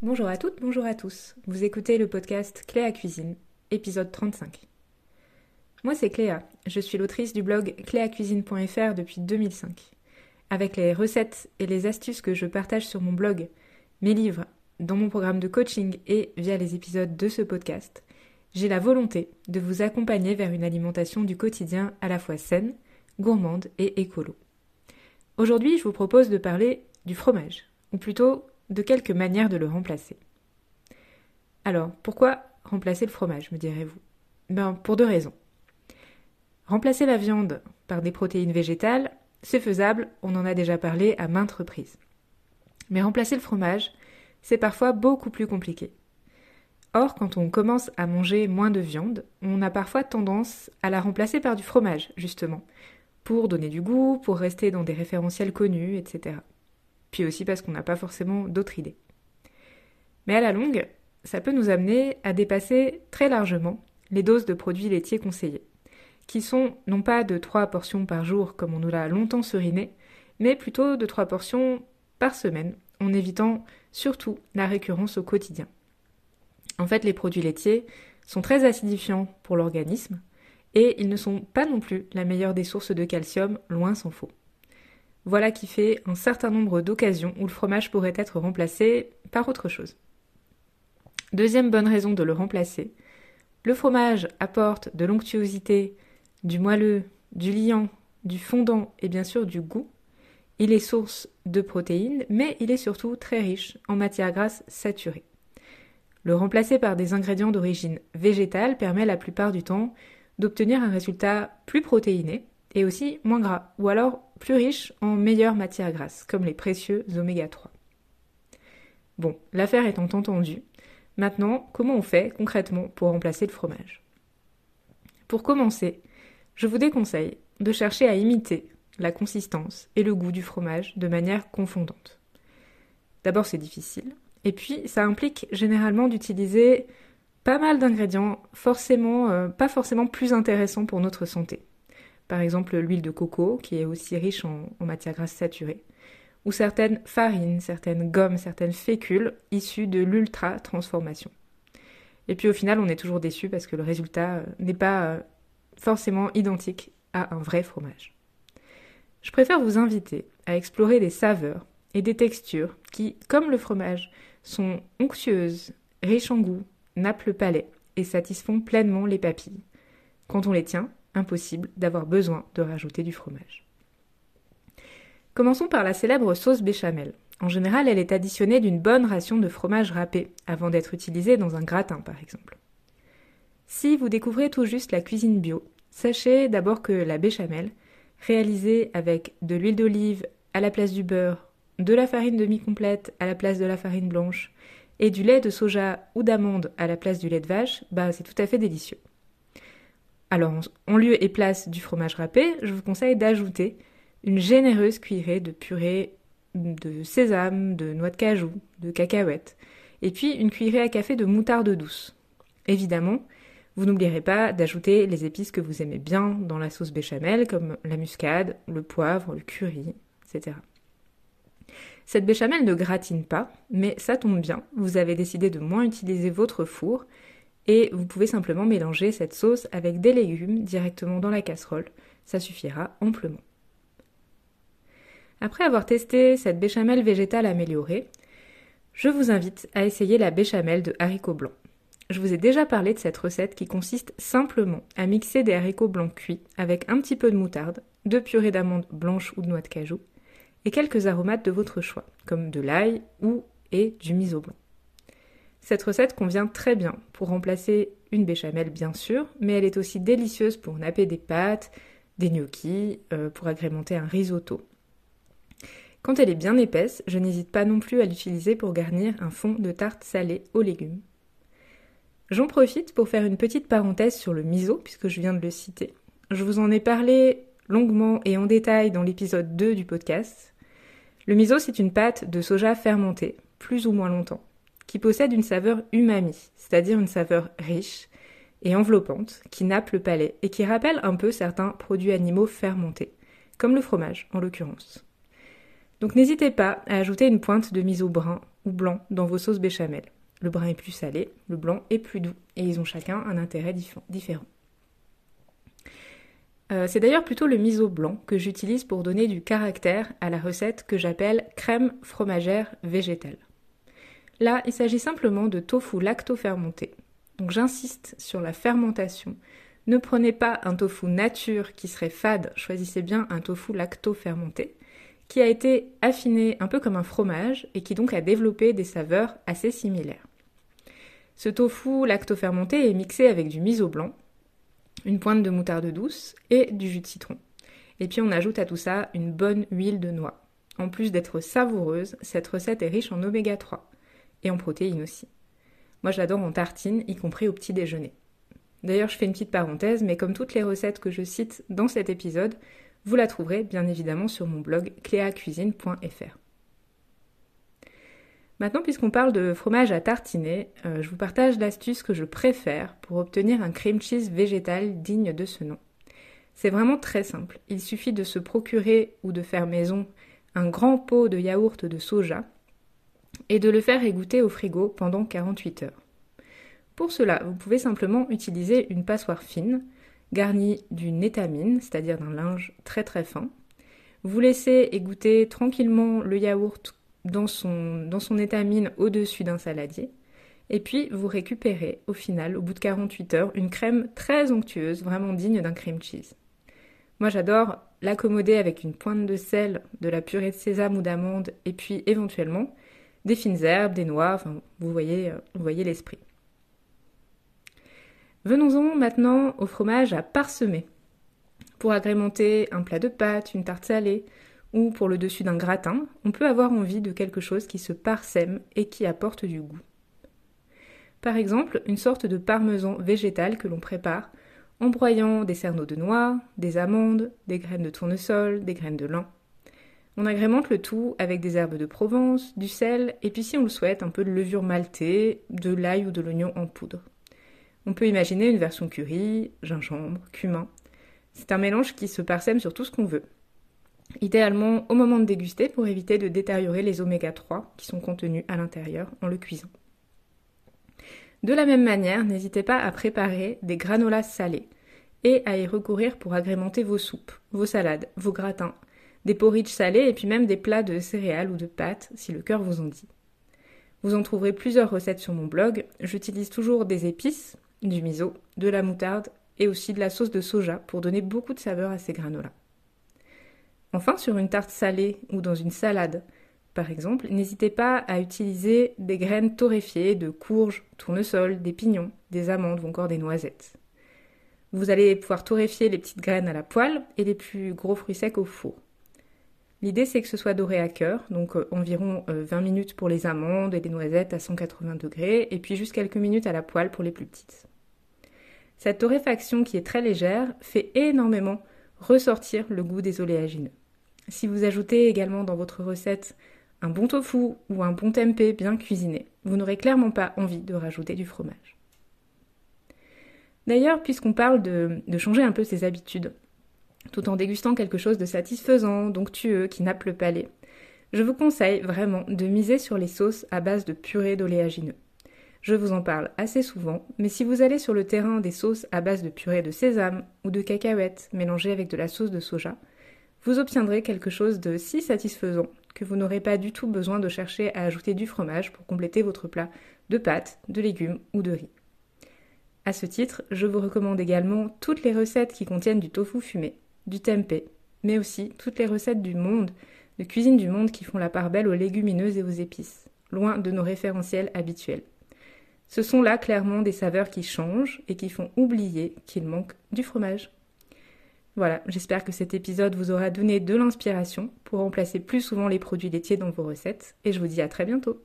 Bonjour à toutes, bonjour à tous. Vous écoutez le podcast Cléa Cuisine, épisode 35. Moi c'est Cléa, je suis l'autrice du blog cléacuisine.fr depuis 2005. Avec les recettes et les astuces que je partage sur mon blog, mes livres, dans mon programme de coaching et via les épisodes de ce podcast, j'ai la volonté de vous accompagner vers une alimentation du quotidien à la fois saine, gourmande et écolo. Aujourd'hui, je vous propose de parler du fromage, ou plutôt de quelques manières de le remplacer. Alors, pourquoi remplacer le fromage, me direz-vous? Ben, pour deux raisons. Remplacer la viande par des protéines végétales, c'est faisable, on en a déjà parlé à maintes reprises. Mais remplacer le fromage, c'est parfois beaucoup plus compliqué. Or, quand on commence à manger moins de viande, on a parfois tendance à la remplacer par du fromage, justement, pour donner du goût, pour rester dans des référentiels connus, etc puis aussi parce qu'on n'a pas forcément d'autres idées. Mais à la longue, ça peut nous amener à dépasser très largement les doses de produits laitiers conseillés, qui sont non pas de 3 portions par jour comme on nous l'a longtemps seriné, mais plutôt de 3 portions par semaine, en évitant surtout la récurrence au quotidien. En fait, les produits laitiers sont très acidifiants pour l'organisme, et ils ne sont pas non plus la meilleure des sources de calcium, loin s'en faut. Voilà qui fait un certain nombre d'occasions où le fromage pourrait être remplacé par autre chose. Deuxième bonne raison de le remplacer, le fromage apporte de l'onctuosité, du moelleux, du liant, du fondant et bien sûr du goût. Il est source de protéines, mais il est surtout très riche en matières grasses saturées. Le remplacer par des ingrédients d'origine végétale permet la plupart du temps d'obtenir un résultat plus protéiné, et aussi moins gras, ou alors plus riche en meilleures matières grasses, comme les précieux oméga 3. Bon, l'affaire étant entendue, maintenant, comment on fait concrètement pour remplacer le fromage? Pour commencer, je vous déconseille de chercher à imiter la consistance et le goût du fromage de manière confondante. D'abord, c'est difficile, et puis ça implique généralement d'utiliser pas mal d'ingrédients forcément euh, pas forcément plus intéressants pour notre santé par exemple l'huile de coco, qui est aussi riche en, matières grasses saturées, ou certaines farines, certaines gommes, certaines fécules issues de l'ultra-transformation. Et puis au final, on est toujours déçu parce que le résultat euh, n'est pas euh, forcément identique à un vrai fromage. Je préfère vous inviter à explorer des saveurs et des textures qui, comme le fromage, sont onctueuses, riches en goût, nappent le palais et satisfont pleinement les papilles. Quand on les tient, impossible d'avoir besoin de rajouter du fromage. Commençons par la célèbre sauce béchamel. En général, elle est additionnée d'une bonne ration de fromage râpé avant d'être utilisée dans un gratin par exemple. Si vous découvrez tout juste la cuisine bio, sachez d'abord que la béchamel, réalisée avec de l'huile d'olive à la place du beurre, de la farine demi-complète à la place de la farine blanche, et du lait de soja ou d'amande à la place du lait de vache, bah c'est tout à fait délicieux. Alors, en lieu et place du fromage râpé, je vous conseille d'ajouter une généreuse cuillerée de purée de sésame, de noix de cajou, de cacahuètes, et puis une cuillerée à café de moutarde douce. Évidemment, vous n'oublierez pas d'ajouter les épices que vous aimez bien dans la sauce béchamel, comme la muscade, le poivre, le curry, etc. Cette béchamel ne gratine pas, mais ça tombe bien, vous avez décidé de moins utiliser votre four et vous pouvez simplement mélanger cette sauce avec des légumes directement dans la casserole, ça suffira amplement. Après avoir testé cette béchamel végétale améliorée, je vous invite à essayer la béchamel de haricots blancs. Je vous ai déjà parlé de cette recette qui consiste simplement à mixer des haricots blancs cuits avec un petit peu de moutarde, de purée d'amandes blanches ou de noix de cajou, et quelques aromates de votre choix, comme de l'ail ou et du miso blanc. Cette recette convient très bien pour remplacer une béchamel bien sûr, mais elle est aussi délicieuse pour napper des pâtes, des gnocchis, euh, pour agrémenter un risotto. Quand elle est bien épaisse, je n'hésite pas non plus à l'utiliser pour garnir un fond de tarte salée aux légumes. J'en profite pour faire une petite parenthèse sur le miso, puisque je viens de le citer. Je vous en ai parlé longuement et en détail dans l'épisode 2 du podcast. Le miso, c'est une pâte de soja fermentée, plus ou moins longtemps qui possède une saveur umami, c'est-à-dire une saveur riche et enveloppante, qui nappe le palais et qui rappelle un peu certains produits animaux fermentés, comme le fromage en l'occurrence. Donc n'hésitez pas à ajouter une pointe de miso brun ou blanc dans vos sauces béchamel. Le brun est plus salé, le blanc est plus doux, et ils ont chacun un intérêt différent. Euh, c'est d'ailleurs plutôt le miso blanc que j'utilise pour donner du caractère à la recette que j'appelle crème fromagère végétale. Là, il s'agit simplement de tofu lacto-fermenté. Donc j'insiste sur la fermentation. Ne prenez pas un tofu nature qui serait fade, choisissez bien un tofu lacto-fermenté qui a été affiné un peu comme un fromage et qui donc a développé des saveurs assez similaires. Ce tofu lacto-fermenté est mixé avec du miso blanc, une pointe de moutarde douce et du jus de citron. Et puis on ajoute à tout ça une bonne huile de noix. En plus d'être savoureuse, cette recette est riche en oméga 3 et en protéines aussi. Moi je l'adore en tartine, y compris au petit déjeuner. D'ailleurs, je fais une petite parenthèse, mais comme toutes les recettes que je cite dans cet épisode, vous la trouverez bien évidemment sur mon blog cléacuisine.fr. Maintenant, puisqu'on parle de fromage à tartiner, euh, je vous partage l'astuce que je préfère pour obtenir un cream cheese végétal digne de ce nom. C'est vraiment très simple. Il suffit de se procurer ou de faire maison un grand pot de yaourt de soja et de le faire égoutter au frigo pendant 48 heures. Pour cela, vous pouvez simplement utiliser une passoire fine, garnie d'une étamine, c'est-à-dire d'un linge très très fin. Vous laissez égoutter tranquillement le yaourt dans son, étamine au-dessus d'un saladier. Et puis vous récupérez au final, au bout de 48 heures, une crème très onctueuse, vraiment digne d'un cream cheese. Moi j'adore l'accommoder avec une pointe de sel, de la purée de sésame ou d'amande, et puis éventuellement des fines herbes, des noix, enfin vous voyez, euh, vous voyez l'esprit. Venons-en maintenant au fromage à parsemer. Pour agrémenter un plat de pâtes, une tarte salée, ou pour le dessus d'un gratin, on peut avoir envie de quelque chose qui se parsème et qui apporte du goût. Par exemple, une sorte de parmesan végétal que l'on prépare en broyant des cerneaux de noix, des amandes, des graines de tournesol, des graines de lin. On agrémente le tout avec des herbes de Provence, du sel et puis si on le souhaite un peu de levure maltée, de l'ail ou de l'oignon en poudre. On peut imaginer une version curry, gingembre, cumin. C'est un mélange qui se parsème sur tout ce qu'on veut. Idéalement au moment de déguster pour éviter de détériorer les oméga 3 qui sont contenus à l'intérieur en le cuisant. De la même manière, n'hésitez pas à préparer des granolas salés et à y recourir pour agrémenter vos soupes, vos salades, vos gratins, des porridges salés et puis même des plats de céréales ou de pâtes si le cœur vous en dit. Vous en trouverez plusieurs recettes sur mon blog. J'utilise toujours des épices, du miso, de la moutarde et aussi de la sauce de soja pour donner beaucoup de saveur à ces granolas. Enfin, sur une tarte salée ou dans une salade, par exemple, n'hésitez pas à utiliser des graines torréfiées de courge, tournesol, des pignons, des amandes ou encore des noisettes. Vous allez pouvoir torréfier les petites graines à la poêle et les plus gros fruits secs au four. L'idée c'est que ce soit doré à cœur, donc euh, environ 20 euh, minutes pour les amandes et les noisettes à 180 degrés, et puis juste quelques minutes à la poêle pour les plus petites. Cette torréfaction qui est très légère fait énormément ressortir le goût des oléagineux. Si vous ajoutez également dans votre recette un bon tofu ou un bon tempeh bien cuisiné, vous n'aurez clairement pas envie de rajouter du fromage. D'ailleurs, puisqu'on parle de, de, changer un peu ses habitudes, tout en dégustant quelque chose de satisfaisant, d'onctueux, qui nappe le palais, je vous conseille vraiment de miser sur les sauces à base de purée d'oléagineux. Je vous en parle assez souvent, mais si vous allez sur le terrain des sauces à base de purée de sésame ou de cacahuètes mélangées avec de la sauce de soja, vous obtiendrez quelque chose de si satisfaisant que vous n'aurez pas du tout besoin de chercher à ajouter du fromage pour compléter votre plat de pâtes, de légumes ou de riz. À ce titre, je vous recommande également toutes les recettes qui contiennent du tofu fumé, du tempeh, mais aussi toutes les recettes du monde, de cuisine du monde qui font la part belle aux légumineuses et aux épices, loin de nos référentiels habituels. Ce sont là clairement des saveurs qui changent et qui font oublier qu'il manque du fromage. Voilà, j'espère que cet épisode vous aura donné de l'inspiration pour remplacer plus souvent les produits laitiers dans vos recettes et je vous dis à très bientôt.